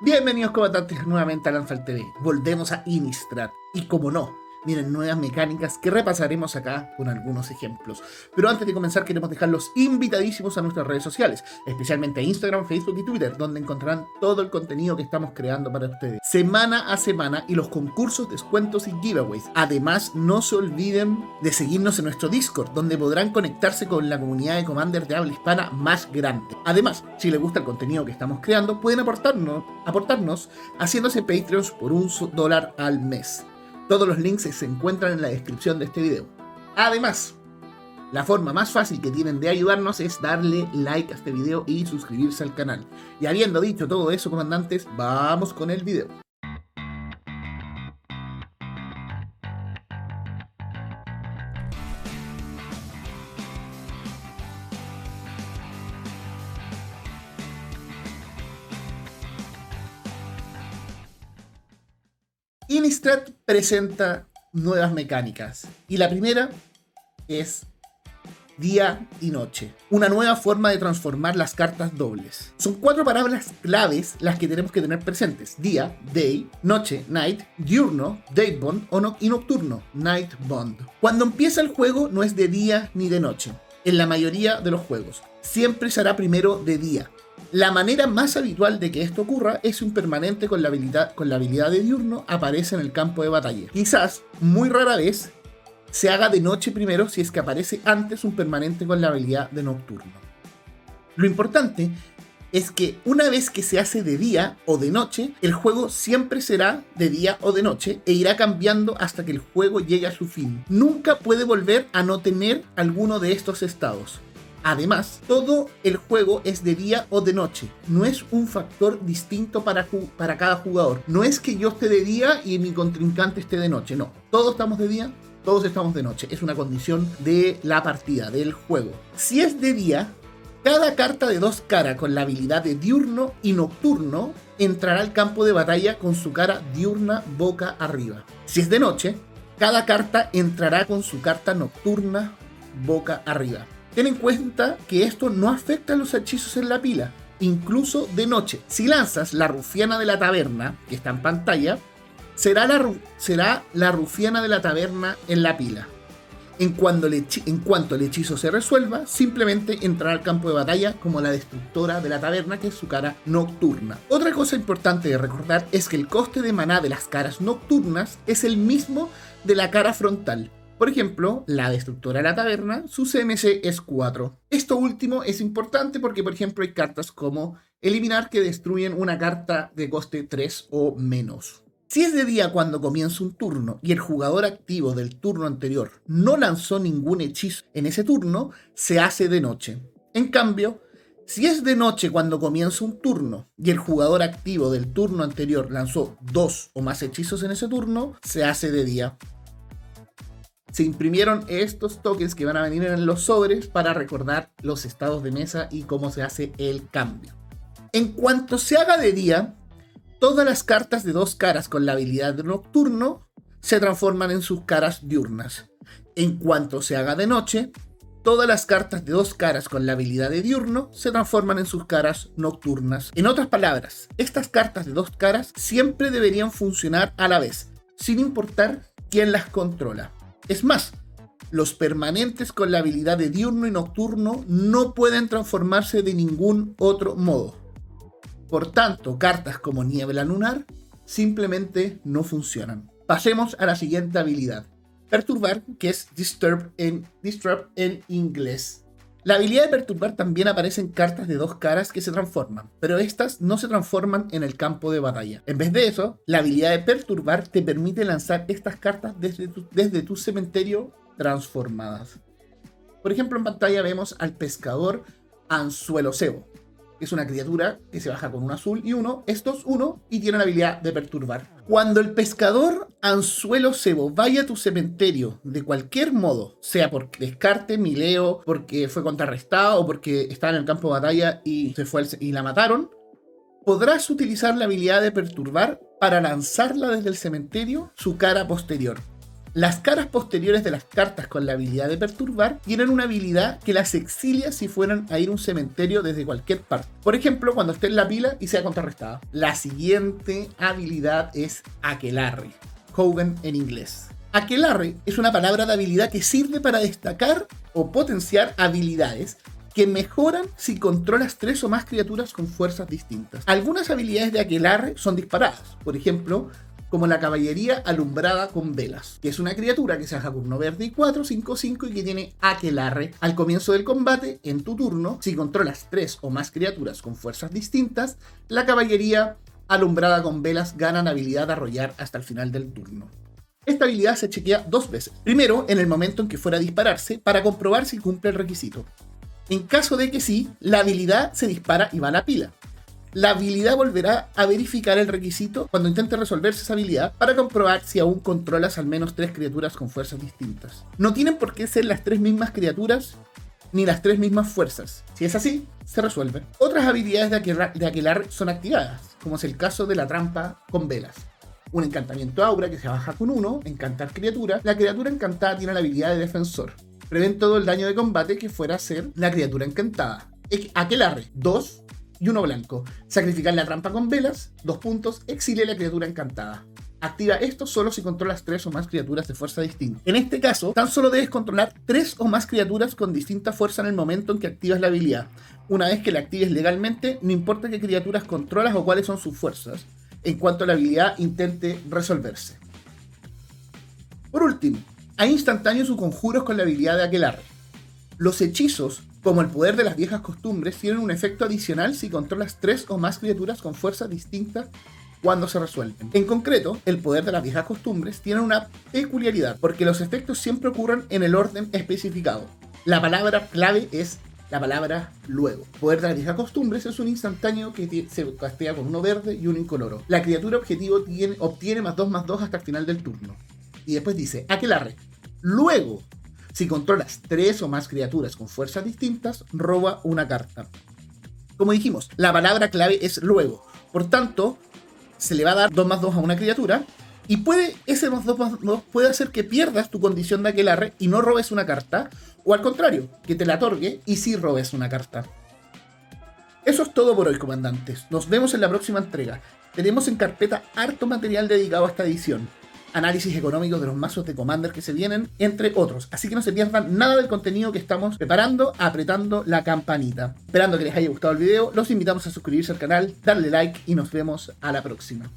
Bienvenidos comandantes nuevamente a Lanzal TV. Volvemos a Innistrad. Y como no, Miren, nuevas mecánicas que repasaremos acá con algunos ejemplos. Pero antes de comenzar queremos dejarlos invitadísimos a nuestras redes sociales, especialmente a Instagram, Facebook y Twitter, donde encontrarán todo el contenido que estamos creando para ustedes, semana a semana y los concursos, descuentos y giveaways. Además, no se olviden de seguirnos en nuestro Discord, donde podrán conectarse con la comunidad de Commander de habla hispana más grande. Además, si les gusta el contenido que estamos creando, pueden aportarnos, aportarnos haciéndose Patreons por un dólar al mes. Todos los links se encuentran en la descripción de este video. Además, la forma más fácil que tienen de ayudarnos es darle like a este video y suscribirse al canal. Y habiendo dicho todo eso, comandantes, vamos con el video. Innistrad presenta nuevas mecánicas. Y la primera es día y noche. Una nueva forma de transformar las cartas dobles. Son cuatro palabras claves las que tenemos que tener presentes. Día, day, noche, night, diurno, daybond o y nocturno, night bond. Cuando empieza el juego no es de día ni de noche. En la mayoría de los juegos. Siempre será primero de día. La manera más habitual de que esto ocurra es un permanente con la habilidad, con la habilidad de diurno aparece en el campo de batalla. Quizás, muy rara vez, se haga de noche primero si es que aparece antes un permanente con la habilidad de nocturno. Lo importante es que una vez que se hace de día o de noche, el juego siempre será de día o de noche e irá cambiando hasta que el juego llegue a su fin. Nunca puede volver a no tener alguno de estos estados. Además, todo el juego es de día o de noche. No es un factor distinto para, para cada jugador. No es que yo esté de día y mi contrincante esté de noche. No, todos estamos de día, todos estamos de noche. Es una condición de la partida, del juego. Si es de día, cada carta de dos caras con la habilidad de diurno y nocturno entrará al campo de batalla con su cara diurna boca arriba. Si es de noche, cada carta entrará con su carta nocturna boca arriba. Ten en cuenta que esto no afecta a los hechizos en la pila, incluso de noche. Si lanzas la rufiana de la taberna, que está en pantalla, será la, rufiana de la taberna en la pila. En cuanto, en cuanto, el hechizo se resuelva, simplemente entrará al campo de batalla como la destructora de la taberna, que es su cara nocturna. Otra cosa importante de recordar es que el coste de maná de las caras nocturnas es el mismo de la cara frontal, por ejemplo, la destructora de la taberna, su CMC es 4. Esto último es importante porque, por ejemplo, hay cartas como eliminar que destruyen una carta de coste 3 o menos. Si es de día cuando comienza un turno y el jugador activo del turno anterior no lanzó ningún hechizo en ese turno, se hace de noche. En cambio, si es de noche cuando comienza un turno y el jugador activo del turno anterior lanzó dos o más hechizos en ese turno, se hace de día se imprimieron estos tokens que van a venir en los sobres para recordar los estados de mesa y cómo se hace el cambio. En cuanto se haga de día, todas las cartas de dos caras con la habilidad de nocturno se transforman en sus caras diurnas. En cuanto se haga de noche, todas las cartas de dos caras con la habilidad de diurno se transforman en sus caras nocturnas. En otras palabras, estas cartas de dos caras siempre deberían funcionar a la vez, sin importar quién las controla. Es más, los permanentes con la habilidad de diurno y nocturno no pueden transformarse de ningún otro modo. Por tanto, cartas como niebla lunar simplemente no funcionan. Pasemos a la siguiente habilidad. Perturbar, que es disturb en, disturb en inglés. La habilidad de perturbar también aparece en cartas de dos caras que se transforman, pero estas no se transforman en el campo de batalla. En vez de eso, la habilidad de perturbar te permite lanzar estas cartas desde tu, cementerio transformadas. Por ejemplo, en pantalla vemos al pescador Anzuelo Cebo es una criatura que se baja con un azul y uno, estos uno, y tiene la habilidad de perturbar. Cuando el pescador anzuelo cebo vaya a tu cementerio de cualquier modo, sea por descarte, mileo, porque fue contrarrestado o porque estaba en el campo de batalla y, se fue y la mataron, podrás utilizar la habilidad de perturbar para lanzarla desde el cementerio su cara posterior. Las caras posteriores de las cartas con la habilidad de perturbar tienen una habilidad que las exilia si fueran a ir a un cementerio desde cualquier parte. Por ejemplo, cuando esté en la pila y sea contrarrestada. La siguiente habilidad es Aquelarre. Hogan en inglés. Aquelarre es una palabra de habilidad que sirve para destacar o potenciar habilidades que mejoran si controlas tres o más criaturas con fuerzas distintas. Algunas habilidades de Aquelarre son disparadas, por ejemplo, como la caballería alumbrada con velas, que es una criatura que se 1 verde y 4, 5, 5 y que tiene Aquelarre. Al comienzo del combate, en tu turno, si controlas tres o más criaturas con fuerzas distintas, la caballería alumbrada con velas gana habilidad de arrollar hasta el final del turno. Esta habilidad se chequea dos veces. Primero, en el momento en que fuera a dispararse, para comprobar si cumple el requisito. En caso de que sí, la habilidad se dispara y va a la pila. La habilidad volverá a verificar el requisito cuando intente resolverse esa habilidad para comprobar si aún controlas al menos tres criaturas con fuerzas distintas. No tienen por qué ser las tres mismas criaturas ni las tres mismas fuerzas. Si es así, se resuelve. Otras habilidades de aquelar, de son activadas, como es el caso de la trampa con velas. Un encantamiento aura que se baja con uno, encantar criatura. La criatura encantada tiene la habilidad de defensor prevén todo el daño de combate que fuera a ser la criatura encantada. Aquelarre, 2 y uno blanco. Sacrificar la trampa con velas, 2 puntos, exile la criatura encantada. Activa esto solo si controlas 3 o más criaturas de fuerza distinta. En este caso, tan solo debes controlar 3 o más criaturas con distinta fuerza en el momento en que activas la habilidad. Una vez que la actives legalmente, no importa qué criaturas controlas o cuáles son sus fuerzas, en cuanto la habilidad intente resolverse. Por último, hay instantáneos o conjuros con la habilidad de Aquelarre. Los hechizos, como el poder de las viejas costumbres, tienen un efecto adicional si controlas tres o más criaturas con fuerzas distintas cuando se resuelven. En concreto, el poder de las viejas costumbres tiene una peculiaridad, porque los efectos siempre ocurren en el orden especificado. La palabra clave es la palabra luego. Poder de las viejas costumbres es un instantáneo que se castea con uno verde y uno incoloro. La criatura objetivo tiene, obtiene más 2 más 2 hasta el final del turno. Y después dice, Aquelarre, Luego, si controlas tres o más criaturas con fuerzas distintas, roba una carta. Como dijimos, la palabra clave es luego. Por tanto, se le va a dar 2 más 2 a una criatura. Y puede, ese más 2 más 2 puede hacer que pierdas tu condición de aquelarre y no robes una carta. O al contrario, que te la otorgue y sí robes una carta. Eso es todo por hoy, comandantes. Nos vemos en la próxima entrega. Tenemos en carpeta harto material dedicado a esta edición análisis económicos de los mazos de Commander que se vienen, entre otros. Así que no se pierdan nada del contenido que estamos preparando, apretando la campanita. Esperando que les haya gustado el video, los invitamos a suscribirse al canal, darle like y nos vemos a la próxima.